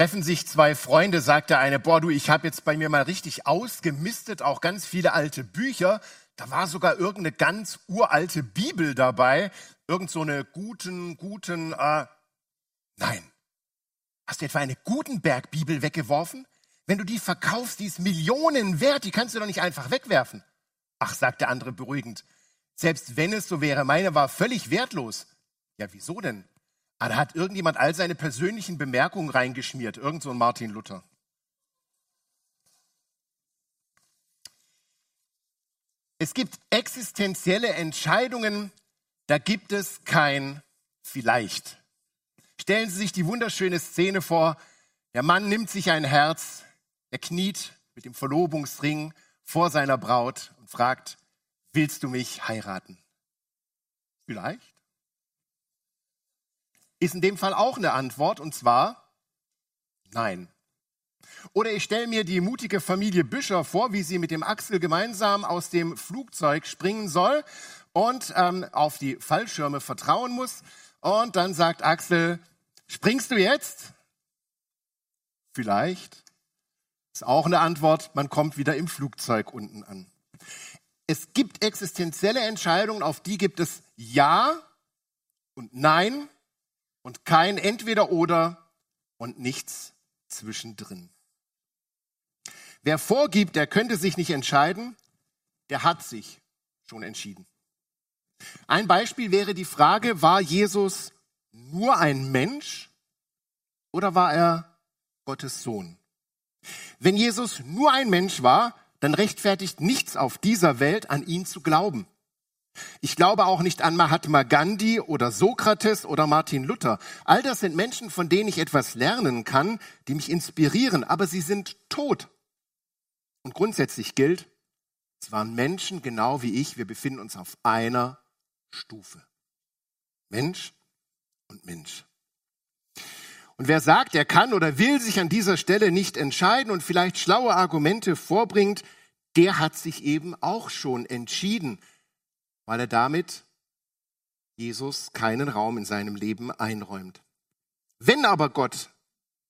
Treffen sich zwei Freunde, sagt der eine, boah du, ich habe jetzt bei mir mal richtig ausgemistet, auch ganz viele alte Bücher. Da war sogar irgendeine ganz uralte Bibel dabei, irgend so eine guten, guten, äh, nein. Hast du etwa eine Gutenberg-Bibel weggeworfen? Wenn du die verkaufst, die ist Millionen wert, die kannst du doch nicht einfach wegwerfen. Ach, sagt der andere beruhigend, selbst wenn es so wäre, meine war völlig wertlos. Ja, wieso denn? Ah, da hat irgendjemand all seine persönlichen Bemerkungen reingeschmiert, irgend so ein Martin Luther. Es gibt existenzielle Entscheidungen, da gibt es kein vielleicht. Stellen Sie sich die wunderschöne Szene vor, der Mann nimmt sich ein Herz, er kniet mit dem Verlobungsring vor seiner Braut und fragt, willst du mich heiraten? Vielleicht ist in dem Fall auch eine Antwort, und zwar nein. Oder ich stelle mir die mutige Familie Büscher vor, wie sie mit dem Axel gemeinsam aus dem Flugzeug springen soll und ähm, auf die Fallschirme vertrauen muss. Und dann sagt Axel, springst du jetzt? Vielleicht. Ist auch eine Antwort, man kommt wieder im Flugzeug unten an. Es gibt existenzielle Entscheidungen, auf die gibt es Ja und Nein und kein entweder oder und nichts zwischendrin. Wer vorgibt, der könnte sich nicht entscheiden, der hat sich schon entschieden. Ein Beispiel wäre die Frage, war Jesus nur ein Mensch oder war er Gottes Sohn? Wenn Jesus nur ein Mensch war, dann rechtfertigt nichts auf dieser Welt an ihn zu glauben. Ich glaube auch nicht an Mahatma Gandhi oder Sokrates oder Martin Luther. All das sind Menschen, von denen ich etwas lernen kann, die mich inspirieren, aber sie sind tot. Und grundsätzlich gilt, es waren Menschen genau wie ich, wir befinden uns auf einer Stufe. Mensch und Mensch. Und wer sagt, er kann oder will sich an dieser Stelle nicht entscheiden und vielleicht schlaue Argumente vorbringt, der hat sich eben auch schon entschieden weil er damit Jesus keinen Raum in seinem Leben einräumt. Wenn aber Gott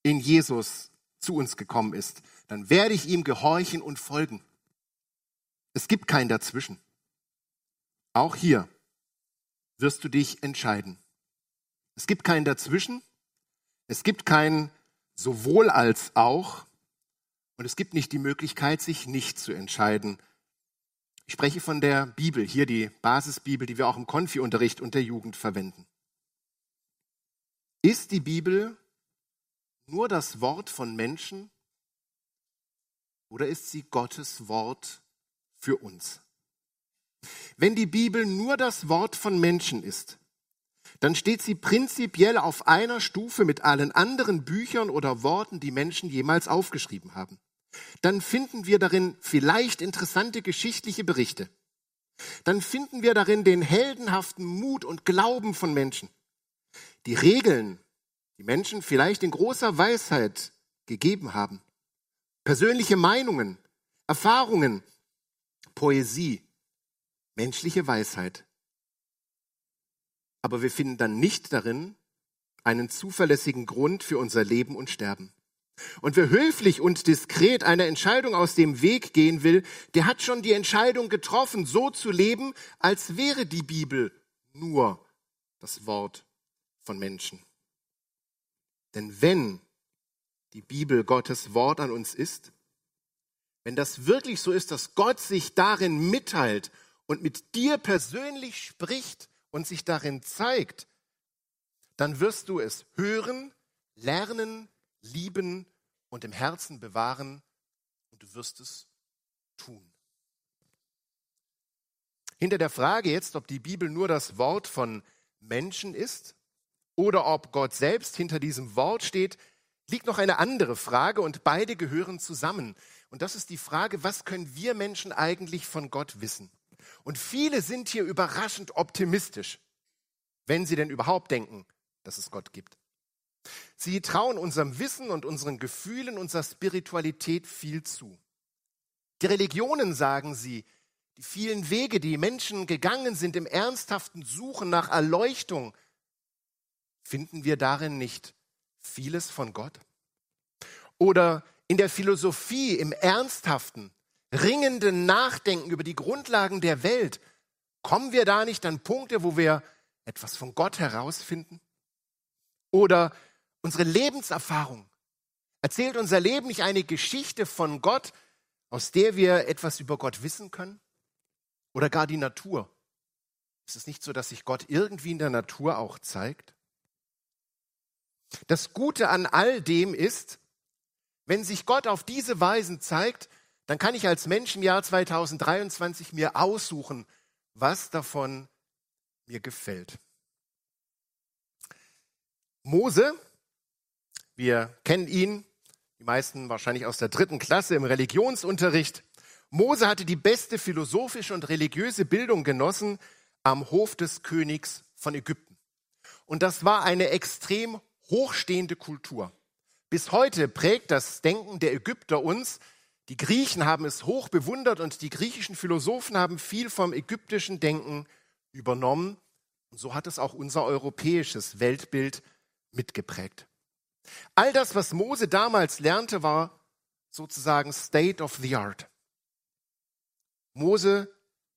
in Jesus zu uns gekommen ist, dann werde ich ihm gehorchen und folgen. Es gibt kein Dazwischen. Auch hier wirst du dich entscheiden. Es gibt kein Dazwischen. Es gibt kein sowohl als auch. Und es gibt nicht die Möglichkeit, sich nicht zu entscheiden, ich spreche von der Bibel, hier die Basisbibel, die wir auch im Konfi-Unterricht und der Jugend verwenden. Ist die Bibel nur das Wort von Menschen oder ist sie Gottes Wort für uns? Wenn die Bibel nur das Wort von Menschen ist, dann steht sie prinzipiell auf einer Stufe mit allen anderen Büchern oder Worten, die Menschen jemals aufgeschrieben haben dann finden wir darin vielleicht interessante geschichtliche Berichte. Dann finden wir darin den heldenhaften Mut und Glauben von Menschen. Die Regeln, die Menschen vielleicht in großer Weisheit gegeben haben. Persönliche Meinungen, Erfahrungen, Poesie, menschliche Weisheit. Aber wir finden dann nicht darin einen zuverlässigen Grund für unser Leben und Sterben. Und wer höflich und diskret einer Entscheidung aus dem Weg gehen will, der hat schon die Entscheidung getroffen, so zu leben, als wäre die Bibel nur das Wort von Menschen. Denn wenn die Bibel Gottes Wort an uns ist, wenn das wirklich so ist, dass Gott sich darin mitteilt und mit dir persönlich spricht und sich darin zeigt, dann wirst du es hören, lernen, lieben und im Herzen bewahren und du wirst es tun. Hinter der Frage jetzt, ob die Bibel nur das Wort von Menschen ist oder ob Gott selbst hinter diesem Wort steht, liegt noch eine andere Frage und beide gehören zusammen. Und das ist die Frage, was können wir Menschen eigentlich von Gott wissen? Und viele sind hier überraschend optimistisch, wenn sie denn überhaupt denken, dass es Gott gibt. Sie trauen unserem Wissen und unseren Gefühlen, unserer Spiritualität viel zu. Die Religionen, sagen sie, die vielen Wege, die Menschen gegangen sind im ernsthaften Suchen nach Erleuchtung, finden wir darin nicht vieles von Gott? oder in der Philosophie, im ernsthaften, ringenden Nachdenken über die Grundlagen der Welt, kommen wir da nicht an Punkte, wo wir etwas von Gott herausfinden? Oder unsere Lebenserfahrung. Erzählt unser Leben nicht eine Geschichte von Gott, aus der wir etwas über Gott wissen können? Oder gar die Natur? Ist es nicht so, dass sich Gott irgendwie in der Natur auch zeigt? Das Gute an all dem ist, wenn sich Gott auf diese Weisen zeigt, dann kann ich als Mensch im Jahr 2023 mir aussuchen, was davon mir gefällt. Mose, wir kennen ihn, die meisten wahrscheinlich aus der dritten Klasse im Religionsunterricht. Mose hatte die beste philosophische und religiöse Bildung genossen am Hof des Königs von Ägypten. Und das war eine extrem hochstehende Kultur. Bis heute prägt das Denken der Ägypter uns. Die Griechen haben es hoch bewundert und die griechischen Philosophen haben viel vom ägyptischen Denken übernommen. Und so hat es auch unser europäisches Weltbild mitgeprägt. All das, was Mose damals lernte, war sozusagen State of the Art. Mose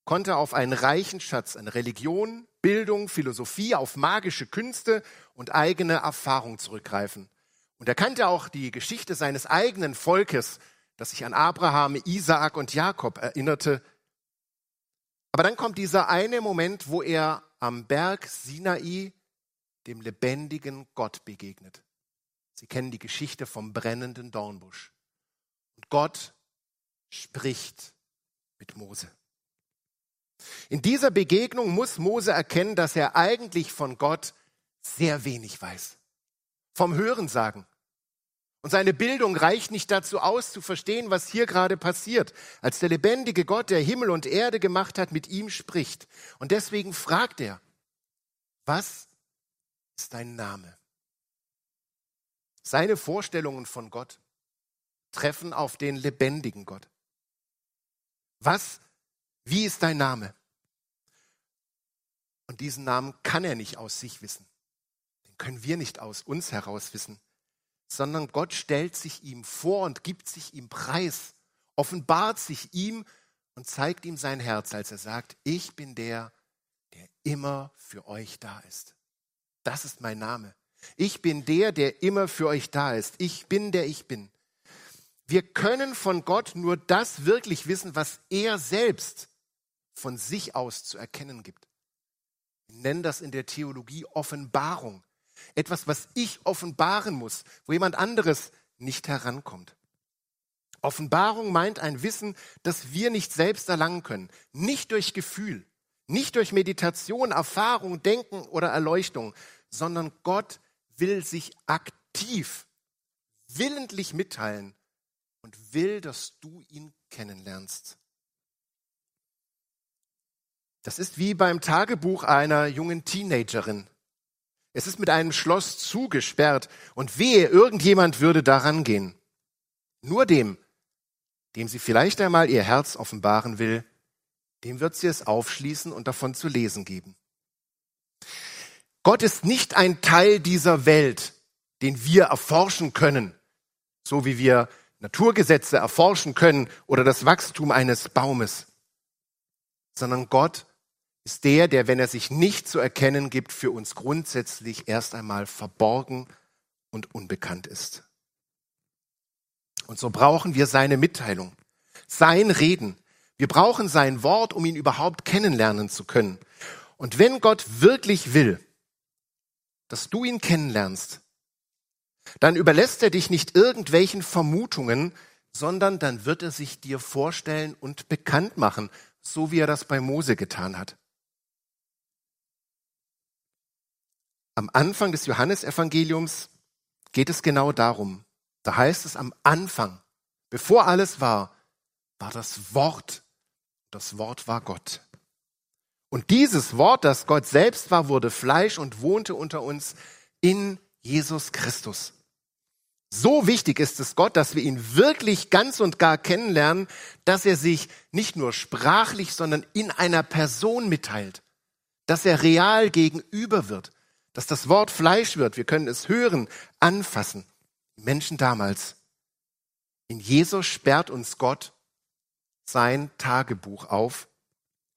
konnte auf einen reichen Schatz an Religion, Bildung, Philosophie, auf magische Künste und eigene Erfahrung zurückgreifen. Und er kannte auch die Geschichte seines eigenen Volkes, das sich an Abraham, Isaak und Jakob erinnerte. Aber dann kommt dieser eine Moment, wo er am Berg Sinai dem lebendigen Gott begegnet. Sie kennen die Geschichte vom brennenden Dornbusch. Und Gott spricht mit Mose. In dieser Begegnung muss Mose erkennen, dass er eigentlich von Gott sehr wenig weiß. Vom Hörensagen. Und seine Bildung reicht nicht dazu aus, zu verstehen, was hier gerade passiert, als der lebendige Gott, der Himmel und Erde gemacht hat, mit ihm spricht. Und deswegen fragt er, was ist dein Name? Seine Vorstellungen von Gott treffen auf den lebendigen Gott. Was, wie ist dein Name? Und diesen Namen kann er nicht aus sich wissen. Den können wir nicht aus uns heraus wissen sondern Gott stellt sich ihm vor und gibt sich ihm preis, offenbart sich ihm und zeigt ihm sein Herz, als er sagt, ich bin der, der immer für euch da ist. Das ist mein Name. Ich bin der, der immer für euch da ist. Ich bin der ich bin. Wir können von Gott nur das wirklich wissen, was er selbst von sich aus zu erkennen gibt. Wir nennen das in der Theologie Offenbarung. Etwas, was ich offenbaren muss, wo jemand anderes nicht herankommt. Offenbarung meint ein Wissen, das wir nicht selbst erlangen können. Nicht durch Gefühl, nicht durch Meditation, Erfahrung, Denken oder Erleuchtung, sondern Gott will sich aktiv, willentlich mitteilen und will, dass du ihn kennenlernst. Das ist wie beim Tagebuch einer jungen Teenagerin. Es ist mit einem Schloss zugesperrt und wehe, irgendjemand würde daran gehen. Nur dem, dem sie vielleicht einmal ihr Herz offenbaren will, dem wird sie es aufschließen und davon zu lesen geben. Gott ist nicht ein Teil dieser Welt, den wir erforschen können, so wie wir Naturgesetze erforschen können oder das Wachstum eines Baumes, sondern Gott ist der, der, wenn er sich nicht zu erkennen gibt, für uns grundsätzlich erst einmal verborgen und unbekannt ist. Und so brauchen wir seine Mitteilung, sein Reden. Wir brauchen sein Wort, um ihn überhaupt kennenlernen zu können. Und wenn Gott wirklich will, dass du ihn kennenlernst, dann überlässt er dich nicht irgendwelchen Vermutungen, sondern dann wird er sich dir vorstellen und bekannt machen, so wie er das bei Mose getan hat. Am Anfang des Johannesevangeliums geht es genau darum. Da heißt es am Anfang, bevor alles war, war das Wort. Das Wort war Gott. Und dieses Wort, das Gott selbst war, wurde Fleisch und wohnte unter uns in Jesus Christus. So wichtig ist es Gott, dass wir ihn wirklich ganz und gar kennenlernen, dass er sich nicht nur sprachlich, sondern in einer Person mitteilt, dass er real gegenüber wird, dass das Wort Fleisch wird. Wir können es hören, anfassen. Die Menschen damals In Jesus sperrt uns Gott sein Tagebuch auf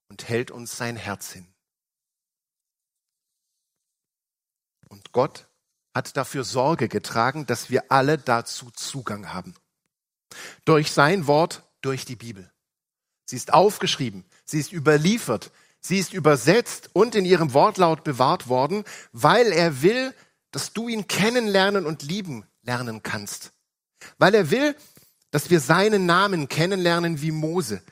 und hält uns sein Herz hin. Und Gott hat dafür Sorge getragen, dass wir alle dazu Zugang haben. Durch sein Wort, durch die Bibel. Sie ist aufgeschrieben, sie ist überliefert, sie ist übersetzt und in ihrem Wortlaut bewahrt worden, weil er will, dass du ihn kennenlernen und lieben lernen kannst. Weil er will, dass wir seinen Namen kennenlernen wie Mose.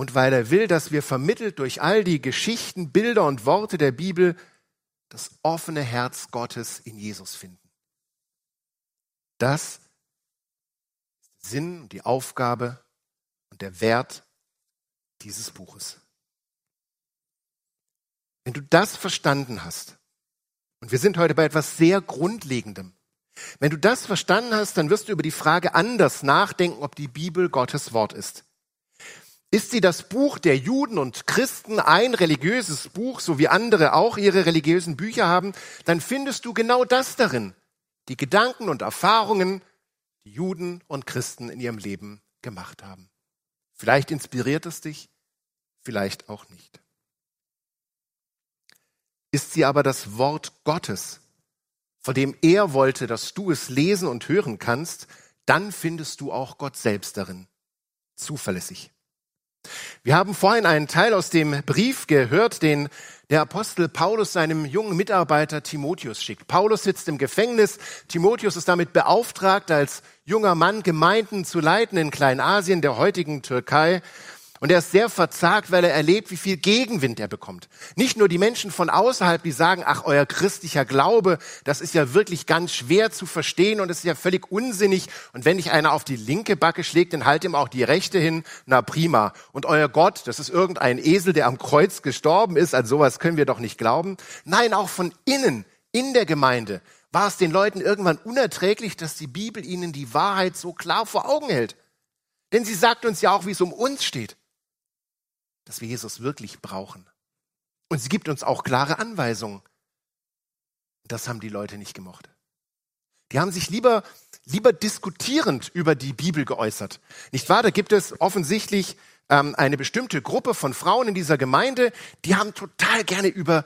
Und weil er will, dass wir vermittelt durch all die Geschichten, Bilder und Worte der Bibel das offene Herz Gottes in Jesus finden. Das ist der Sinn und die Aufgabe und der Wert dieses Buches. Wenn du das verstanden hast, und wir sind heute bei etwas sehr Grundlegendem, wenn du das verstanden hast, dann wirst du über die Frage anders nachdenken, ob die Bibel Gottes Wort ist. Ist sie das Buch der Juden und Christen, ein religiöses Buch, so wie andere auch ihre religiösen Bücher haben, dann findest du genau das darin, die Gedanken und Erfahrungen, die Juden und Christen in ihrem Leben gemacht haben. Vielleicht inspiriert es dich, vielleicht auch nicht. Ist sie aber das Wort Gottes, vor dem er wollte, dass du es lesen und hören kannst, dann findest du auch Gott selbst darin. Zuverlässig. Wir haben vorhin einen Teil aus dem Brief gehört, den der Apostel Paulus seinem jungen Mitarbeiter Timotheus schickt. Paulus sitzt im Gefängnis. Timotheus ist damit beauftragt, als junger Mann Gemeinden zu leiten in Kleinasien, der heutigen Türkei. Und er ist sehr verzagt, weil er erlebt, wie viel Gegenwind er bekommt. Nicht nur die Menschen von außerhalb, die sagen, ach, euer christlicher Glaube, das ist ja wirklich ganz schwer zu verstehen und es ist ja völlig unsinnig. Und wenn dich einer auf die linke Backe schlägt, dann halt ihm auch die rechte hin. Na prima. Und euer Gott, das ist irgendein Esel, der am Kreuz gestorben ist. An sowas können wir doch nicht glauben. Nein, auch von innen, in der Gemeinde, war es den Leuten irgendwann unerträglich, dass die Bibel ihnen die Wahrheit so klar vor Augen hält. Denn sie sagt uns ja auch, wie es um uns steht dass wir Jesus wirklich brauchen. Und sie gibt uns auch klare Anweisungen. Das haben die Leute nicht gemocht. Die haben sich lieber, lieber diskutierend über die Bibel geäußert. Nicht wahr? Da gibt es offensichtlich ähm, eine bestimmte Gruppe von Frauen in dieser Gemeinde, die haben total gerne über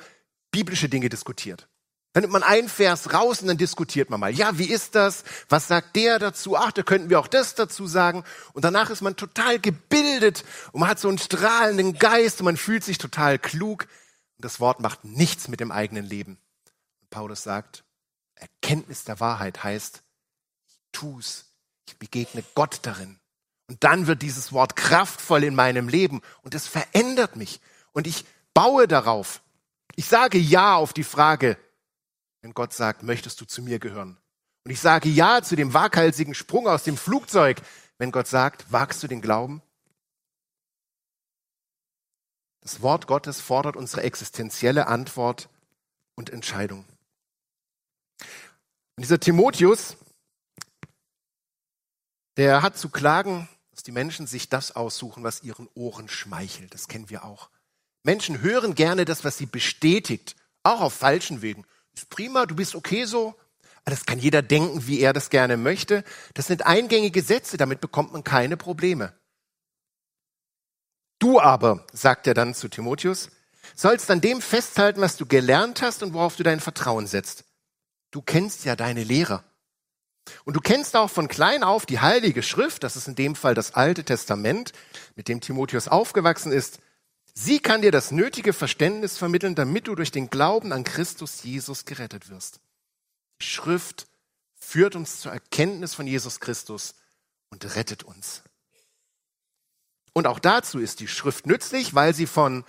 biblische Dinge diskutiert. Dann nimmt man einen Vers raus und dann diskutiert man mal. Ja, wie ist das? Was sagt der dazu? Ach, da könnten wir auch das dazu sagen. Und danach ist man total gebildet und man hat so einen strahlenden Geist und man fühlt sich total klug. Und das Wort macht nichts mit dem eigenen Leben. Und Paulus sagt, Erkenntnis der Wahrheit heißt, ich tu's, ich begegne Gott darin. Und dann wird dieses Wort kraftvoll in meinem Leben und es verändert mich. Und ich baue darauf. Ich sage Ja auf die Frage, wenn Gott sagt, möchtest du zu mir gehören? Und ich sage ja zu dem waghalsigen Sprung aus dem Flugzeug, wenn Gott sagt, wagst du den Glauben? Das Wort Gottes fordert unsere existenzielle Antwort und Entscheidung. Und dieser Timotheus, der hat zu klagen, dass die Menschen sich das aussuchen, was ihren Ohren schmeichelt. Das kennen wir auch. Menschen hören gerne das, was sie bestätigt, auch auf falschen Wegen. Ist prima, du bist okay so. Das kann jeder denken, wie er das gerne möchte. Das sind eingängige Sätze, damit bekommt man keine Probleme. Du aber, sagt er dann zu Timotheus, sollst an dem festhalten, was du gelernt hast und worauf du dein Vertrauen setzt. Du kennst ja deine Lehrer. Und du kennst auch von klein auf die Heilige Schrift, das ist in dem Fall das Alte Testament, mit dem Timotheus aufgewachsen ist, Sie kann dir das nötige Verständnis vermitteln, damit du durch den Glauben an Christus Jesus gerettet wirst. Die Schrift führt uns zur Erkenntnis von Jesus Christus und rettet uns. Und auch dazu ist die Schrift nützlich, weil sie von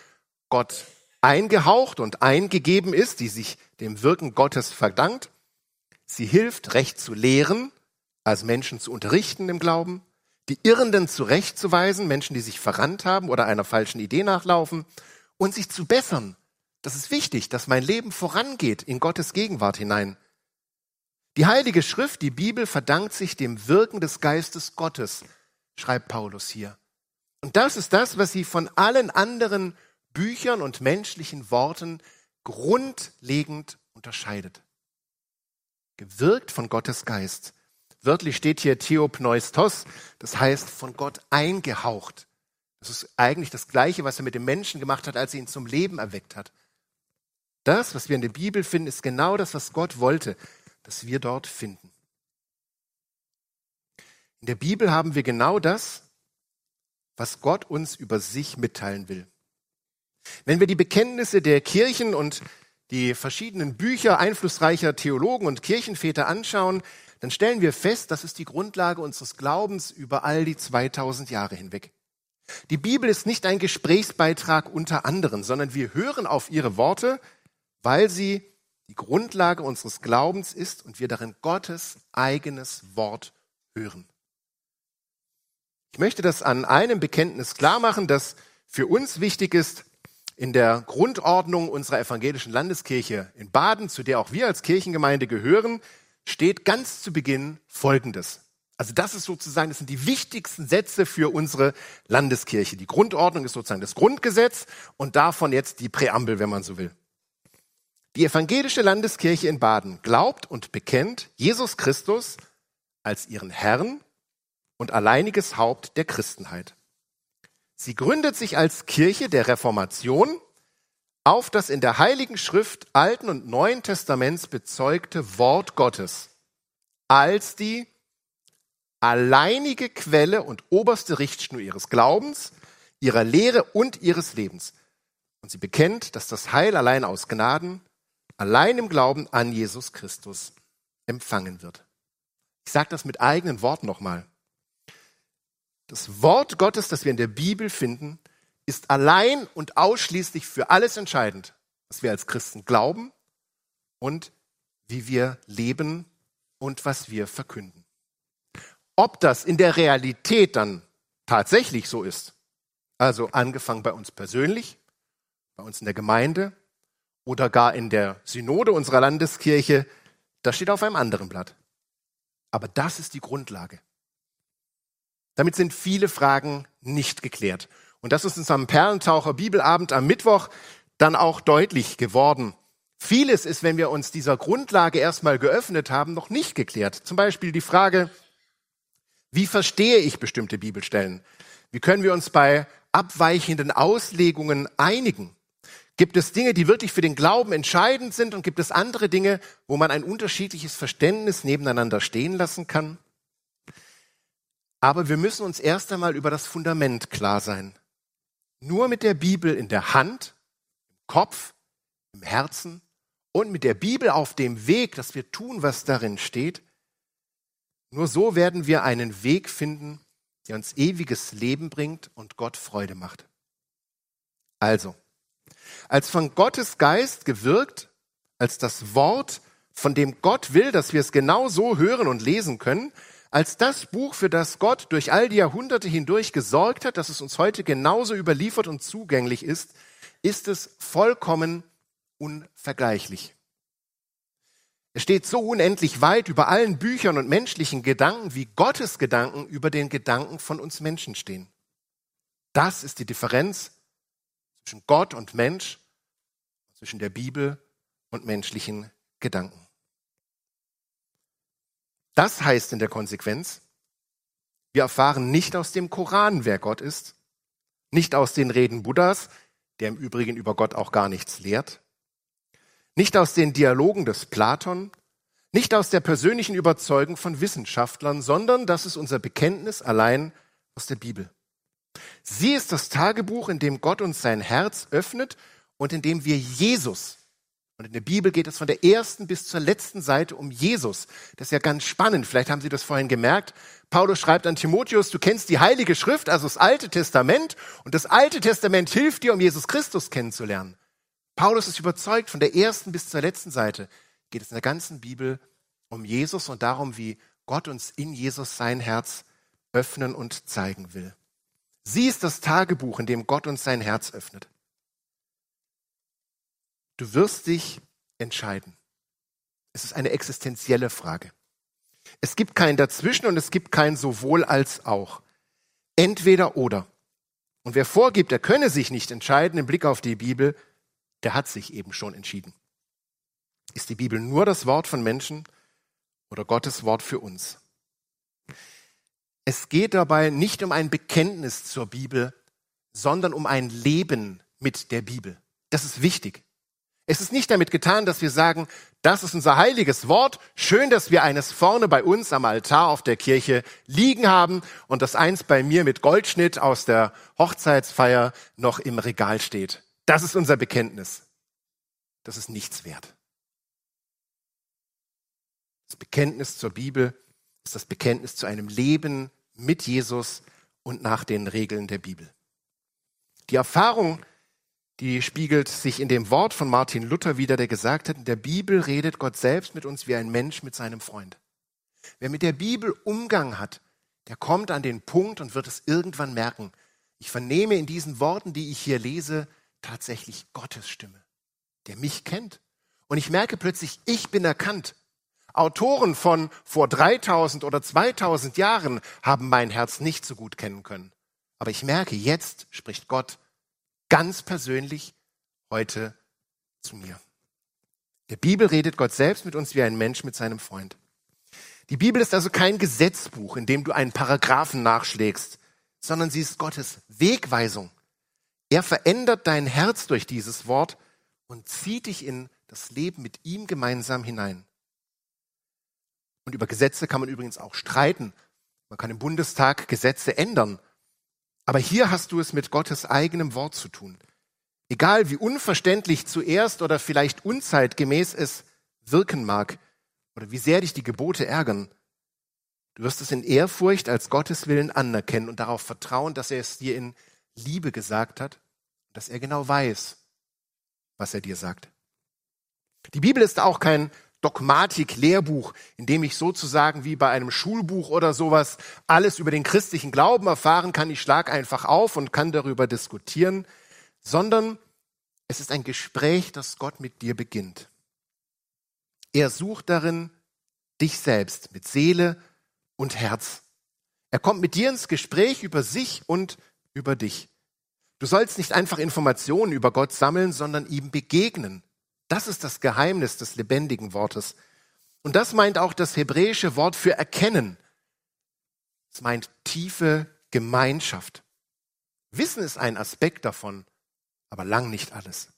Gott eingehaucht und eingegeben ist, die sich dem Wirken Gottes verdankt. Sie hilft, recht zu lehren, als Menschen zu unterrichten im Glauben die Irrenden zurechtzuweisen, Menschen, die sich verrannt haben oder einer falschen Idee nachlaufen, und sich zu bessern. Das ist wichtig, dass mein Leben vorangeht in Gottes Gegenwart hinein. Die Heilige Schrift, die Bibel, verdankt sich dem Wirken des Geistes Gottes, schreibt Paulus hier. Und das ist das, was sie von allen anderen Büchern und menschlichen Worten grundlegend unterscheidet. Gewirkt von Gottes Geist Wörtlich steht hier Theopneustos, das heißt von Gott eingehaucht. Das ist eigentlich das Gleiche, was er mit dem Menschen gemacht hat, als er ihn zum Leben erweckt hat. Das, was wir in der Bibel finden, ist genau das, was Gott wollte, dass wir dort finden. In der Bibel haben wir genau das, was Gott uns über sich mitteilen will. Wenn wir die Bekenntnisse der Kirchen und die verschiedenen Bücher einflussreicher Theologen und Kirchenväter anschauen, dann stellen wir fest, das ist die Grundlage unseres Glaubens über all die 2000 Jahre hinweg. Die Bibel ist nicht ein Gesprächsbeitrag unter anderen, sondern wir hören auf ihre Worte, weil sie die Grundlage unseres Glaubens ist und wir darin Gottes eigenes Wort hören. Ich möchte das an einem Bekenntnis klar machen, das für uns wichtig ist. In der Grundordnung unserer evangelischen Landeskirche in Baden, zu der auch wir als Kirchengemeinde gehören, steht ganz zu Beginn Folgendes. Also das ist sozusagen, das sind die wichtigsten Sätze für unsere Landeskirche. Die Grundordnung ist sozusagen das Grundgesetz und davon jetzt die Präambel, wenn man so will. Die evangelische Landeskirche in Baden glaubt und bekennt Jesus Christus als ihren Herrn und alleiniges Haupt der Christenheit. Sie gründet sich als Kirche der Reformation auf das in der Heiligen Schrift Alten und Neuen Testaments bezeugte Wort Gottes als die alleinige Quelle und oberste Richtschnur ihres Glaubens, ihrer Lehre und ihres Lebens. Und sie bekennt, dass das Heil allein aus Gnaden, allein im Glauben an Jesus Christus empfangen wird. Ich sage das mit eigenen Worten nochmal. Das Wort Gottes, das wir in der Bibel finden, ist allein und ausschließlich für alles entscheidend, was wir als Christen glauben und wie wir leben und was wir verkünden. Ob das in der Realität dann tatsächlich so ist, also angefangen bei uns persönlich, bei uns in der Gemeinde oder gar in der Synode unserer Landeskirche, das steht auf einem anderen Blatt. Aber das ist die Grundlage. Damit sind viele Fragen nicht geklärt. Und das ist uns am Perlentaucher Bibelabend am Mittwoch dann auch deutlich geworden. Vieles ist, wenn wir uns dieser Grundlage erstmal geöffnet haben, noch nicht geklärt. Zum Beispiel die Frage, wie verstehe ich bestimmte Bibelstellen? Wie können wir uns bei abweichenden Auslegungen einigen? Gibt es Dinge, die wirklich für den Glauben entscheidend sind und gibt es andere Dinge, wo man ein unterschiedliches Verständnis nebeneinander stehen lassen kann? Aber wir müssen uns erst einmal über das Fundament klar sein. Nur mit der Bibel in der Hand, im Kopf, im Herzen und mit der Bibel auf dem Weg, dass wir tun, was darin steht, nur so werden wir einen Weg finden, der uns ewiges Leben bringt und Gott Freude macht. Also, als von Gottes Geist gewirkt, als das Wort, von dem Gott will, dass wir es genau so hören und lesen können, als das Buch, für das Gott durch all die Jahrhunderte hindurch gesorgt hat, dass es uns heute genauso überliefert und zugänglich ist, ist es vollkommen unvergleichlich. Es steht so unendlich weit über allen Büchern und menschlichen Gedanken, wie Gottes Gedanken über den Gedanken von uns Menschen stehen. Das ist die Differenz zwischen Gott und Mensch, zwischen der Bibel und menschlichen Gedanken. Das heißt in der Konsequenz, wir erfahren nicht aus dem Koran, wer Gott ist, nicht aus den Reden Buddhas, der im Übrigen über Gott auch gar nichts lehrt, nicht aus den Dialogen des Platon, nicht aus der persönlichen Überzeugung von Wissenschaftlern, sondern das ist unser Bekenntnis allein aus der Bibel. Sie ist das Tagebuch, in dem Gott uns sein Herz öffnet und in dem wir Jesus und in der Bibel geht es von der ersten bis zur letzten Seite um Jesus. Das ist ja ganz spannend. Vielleicht haben Sie das vorhin gemerkt. Paulus schreibt an Timotheus, du kennst die Heilige Schrift, also das Alte Testament. Und das Alte Testament hilft dir, um Jesus Christus kennenzulernen. Paulus ist überzeugt, von der ersten bis zur letzten Seite geht es in der ganzen Bibel um Jesus und darum, wie Gott uns in Jesus sein Herz öffnen und zeigen will. Sie ist das Tagebuch, in dem Gott uns sein Herz öffnet. Du wirst dich entscheiden. Es ist eine existenzielle Frage. Es gibt kein Dazwischen und es gibt kein sowohl als auch. Entweder oder. Und wer vorgibt, er könne sich nicht entscheiden im Blick auf die Bibel, der hat sich eben schon entschieden. Ist die Bibel nur das Wort von Menschen oder Gottes Wort für uns? Es geht dabei nicht um ein Bekenntnis zur Bibel, sondern um ein Leben mit der Bibel. Das ist wichtig. Es ist nicht damit getan, dass wir sagen, das ist unser heiliges Wort. Schön, dass wir eines vorne bei uns am Altar auf der Kirche liegen haben und das eins bei mir mit Goldschnitt aus der Hochzeitsfeier noch im Regal steht. Das ist unser Bekenntnis. Das ist nichts wert. Das Bekenntnis zur Bibel ist das Bekenntnis zu einem Leben mit Jesus und nach den Regeln der Bibel. Die Erfahrung, die spiegelt sich in dem Wort von Martin Luther wieder, der gesagt hat, in der Bibel redet Gott selbst mit uns wie ein Mensch mit seinem Freund. Wer mit der Bibel Umgang hat, der kommt an den Punkt und wird es irgendwann merken. Ich vernehme in diesen Worten, die ich hier lese, tatsächlich Gottes Stimme, der mich kennt. Und ich merke plötzlich, ich bin erkannt. Autoren von vor 3000 oder 2000 Jahren haben mein Herz nicht so gut kennen können. Aber ich merke, jetzt spricht Gott ganz persönlich heute zu mir. Der Bibel redet Gott selbst mit uns wie ein Mensch mit seinem Freund. Die Bibel ist also kein Gesetzbuch, in dem du einen Paragraphen nachschlägst, sondern sie ist Gottes Wegweisung. Er verändert dein Herz durch dieses Wort und zieht dich in das Leben mit ihm gemeinsam hinein. Und über Gesetze kann man übrigens auch streiten. Man kann im Bundestag Gesetze ändern. Aber hier hast du es mit Gottes eigenem Wort zu tun. Egal wie unverständlich zuerst oder vielleicht unzeitgemäß es wirken mag oder wie sehr dich die Gebote ärgern, du wirst es in Ehrfurcht als Gottes Willen anerkennen und darauf vertrauen, dass er es dir in Liebe gesagt hat, dass er genau weiß, was er dir sagt. Die Bibel ist auch kein Dogmatik-Lehrbuch, in dem ich sozusagen wie bei einem Schulbuch oder sowas alles über den christlichen Glauben erfahren kann. Ich schlag einfach auf und kann darüber diskutieren, sondern es ist ein Gespräch, das Gott mit dir beginnt. Er sucht darin dich selbst mit Seele und Herz. Er kommt mit dir ins Gespräch über sich und über dich. Du sollst nicht einfach Informationen über Gott sammeln, sondern ihm begegnen. Das ist das Geheimnis des lebendigen Wortes. Und das meint auch das hebräische Wort für erkennen. Es meint tiefe Gemeinschaft. Wissen ist ein Aspekt davon, aber lang nicht alles.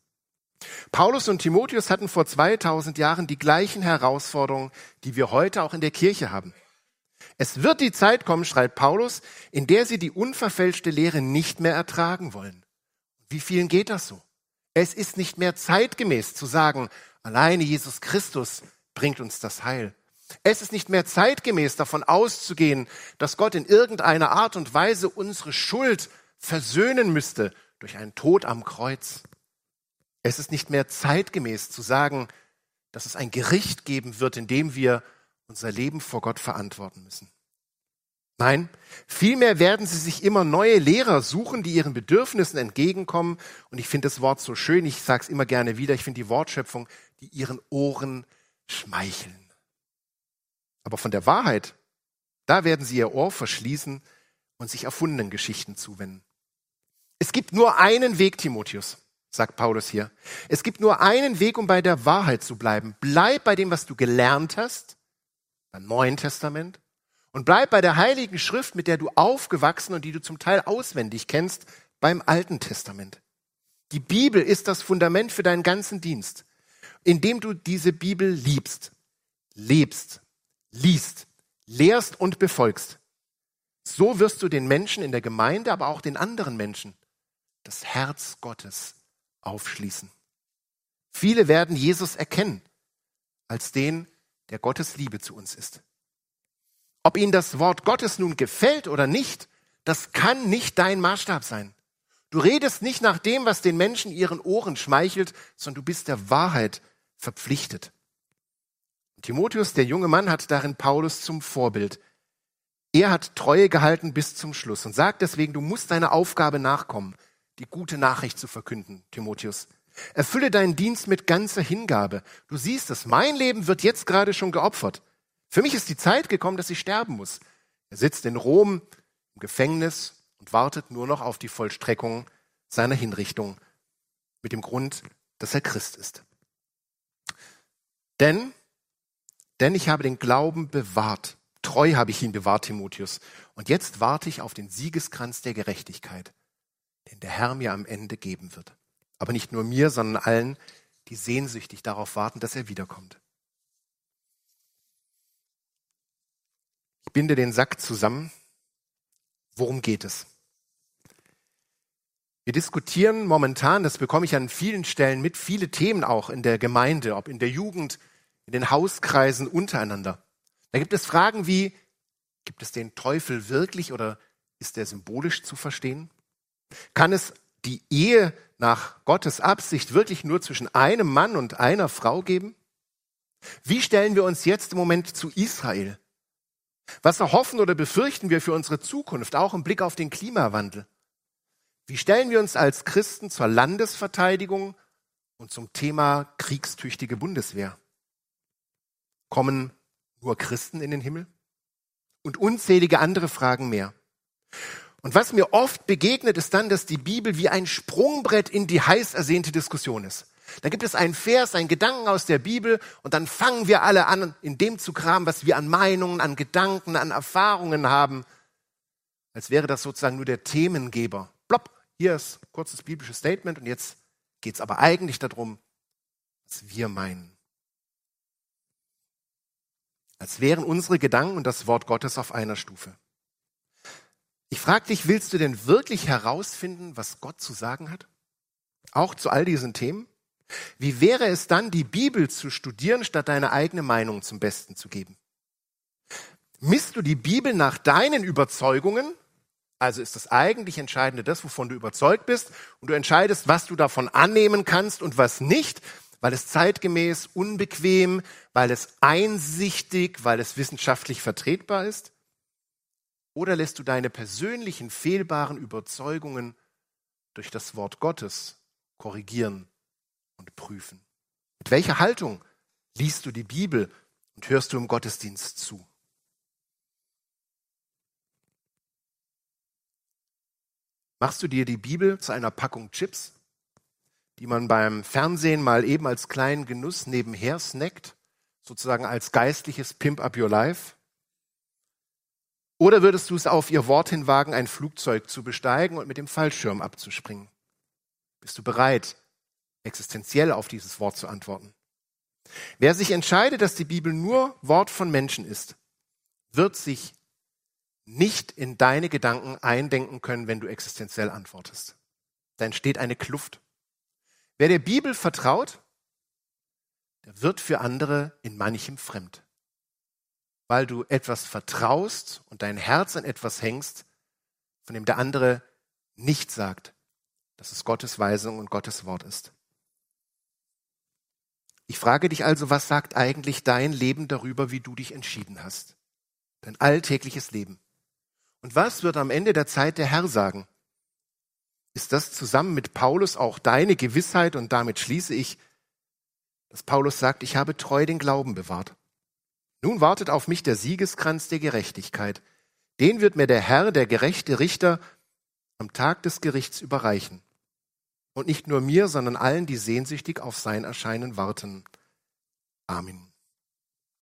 Paulus und Timotheus hatten vor 2000 Jahren die gleichen Herausforderungen, die wir heute auch in der Kirche haben. Es wird die Zeit kommen, schreibt Paulus, in der sie die unverfälschte Lehre nicht mehr ertragen wollen. Wie vielen geht das so? Es ist nicht mehr zeitgemäß zu sagen, alleine Jesus Christus bringt uns das Heil. Es ist nicht mehr zeitgemäß davon auszugehen, dass Gott in irgendeiner Art und Weise unsere Schuld versöhnen müsste durch einen Tod am Kreuz. Es ist nicht mehr zeitgemäß zu sagen, dass es ein Gericht geben wird, in dem wir unser Leben vor Gott verantworten müssen. Nein, vielmehr werden sie sich immer neue Lehrer suchen, die ihren Bedürfnissen entgegenkommen. Und ich finde das Wort so schön, ich sage es immer gerne wieder, ich finde die Wortschöpfung, die ihren Ohren schmeicheln. Aber von der Wahrheit, da werden sie ihr Ohr verschließen und sich erfundenen Geschichten zuwenden. Es gibt nur einen Weg, Timotheus, sagt Paulus hier. Es gibt nur einen Weg, um bei der Wahrheit zu bleiben. Bleib bei dem, was du gelernt hast, beim Neuen Testament, und bleib bei der Heiligen Schrift, mit der du aufgewachsen und die du zum Teil auswendig kennst, beim Alten Testament. Die Bibel ist das Fundament für deinen ganzen Dienst, indem du diese Bibel liebst, lebst, liest, lehrst und befolgst. So wirst du den Menschen in der Gemeinde, aber auch den anderen Menschen das Herz Gottes aufschließen. Viele werden Jesus erkennen als den, der Gottes Liebe zu uns ist. Ob ihnen das Wort Gottes nun gefällt oder nicht, das kann nicht dein Maßstab sein. Du redest nicht nach dem, was den Menschen ihren Ohren schmeichelt, sondern du bist der Wahrheit verpflichtet. Timotheus, der junge Mann, hat darin Paulus zum Vorbild. Er hat Treue gehalten bis zum Schluss und sagt deswegen, du musst deiner Aufgabe nachkommen, die gute Nachricht zu verkünden, Timotheus. Erfülle deinen Dienst mit ganzer Hingabe. Du siehst es, mein Leben wird jetzt gerade schon geopfert. Für mich ist die Zeit gekommen, dass ich sterben muss. Er sitzt in Rom im Gefängnis und wartet nur noch auf die Vollstreckung seiner Hinrichtung mit dem Grund, dass er Christ ist. Denn, denn ich habe den Glauben bewahrt, Treu habe ich ihn bewahrt, Timotheus. Und jetzt warte ich auf den Siegeskranz der Gerechtigkeit, den der Herr mir am Ende geben wird. Aber nicht nur mir, sondern allen, die sehnsüchtig darauf warten, dass er wiederkommt. Binde den Sack zusammen. Worum geht es? Wir diskutieren momentan, das bekomme ich an vielen Stellen mit, viele Themen auch in der Gemeinde, ob in der Jugend, in den Hauskreisen untereinander. Da gibt es Fragen wie, gibt es den Teufel wirklich oder ist er symbolisch zu verstehen? Kann es die Ehe nach Gottes Absicht wirklich nur zwischen einem Mann und einer Frau geben? Wie stellen wir uns jetzt im Moment zu Israel? Was erhoffen oder befürchten wir für unsere Zukunft, auch im Blick auf den Klimawandel? Wie stellen wir uns als Christen zur Landesverteidigung und zum Thema kriegstüchtige Bundeswehr? Kommen nur Christen in den Himmel? Und unzählige andere Fragen mehr. Und was mir oft begegnet, ist dann, dass die Bibel wie ein Sprungbrett in die heiß ersehnte Diskussion ist. Da gibt es einen Vers, einen Gedanken aus der Bibel und dann fangen wir alle an, in dem zu kramen, was wir an Meinungen, an Gedanken, an Erfahrungen haben, als wäre das sozusagen nur der Themengeber. Plopp, hier ist ein kurzes biblisches Statement und jetzt geht es aber eigentlich darum, was wir meinen. Als wären unsere Gedanken und das Wort Gottes auf einer Stufe. Ich frage dich, willst du denn wirklich herausfinden, was Gott zu sagen hat? Auch zu all diesen Themen? Wie wäre es dann, die Bibel zu studieren, statt deine eigene Meinung zum Besten zu geben? Misst du die Bibel nach deinen Überzeugungen? Also ist das eigentlich Entscheidende das, wovon du überzeugt bist, und du entscheidest, was du davon annehmen kannst und was nicht, weil es zeitgemäß, unbequem, weil es einsichtig, weil es wissenschaftlich vertretbar ist? Oder lässt du deine persönlichen fehlbaren Überzeugungen durch das Wort Gottes korrigieren und prüfen? Mit welcher Haltung liest du die Bibel und hörst du im Gottesdienst zu? Machst du dir die Bibel zu einer Packung Chips, die man beim Fernsehen mal eben als kleinen Genuss nebenher snackt, sozusagen als geistliches Pimp Up Your Life? Oder würdest du es auf ihr Wort hin wagen, ein Flugzeug zu besteigen und mit dem Fallschirm abzuspringen? Bist du bereit, existenziell auf dieses Wort zu antworten? Wer sich entscheidet, dass die Bibel nur Wort von Menschen ist, wird sich nicht in deine Gedanken eindenken können, wenn du existenziell antwortest. Da entsteht eine Kluft. Wer der Bibel vertraut, der wird für andere in manchem fremd weil du etwas vertraust und dein Herz an etwas hängst, von dem der andere nicht sagt, dass es Gottes Weisung und Gottes Wort ist. Ich frage dich also, was sagt eigentlich dein Leben darüber, wie du dich entschieden hast? Dein alltägliches Leben. Und was wird am Ende der Zeit der Herr sagen? Ist das zusammen mit Paulus auch deine Gewissheit und damit schließe ich, dass Paulus sagt, ich habe treu den Glauben bewahrt. Nun wartet auf mich der Siegeskranz der Gerechtigkeit. Den wird mir der Herr, der gerechte Richter, am Tag des Gerichts überreichen. Und nicht nur mir, sondern allen, die sehnsüchtig auf sein Erscheinen warten. Amen.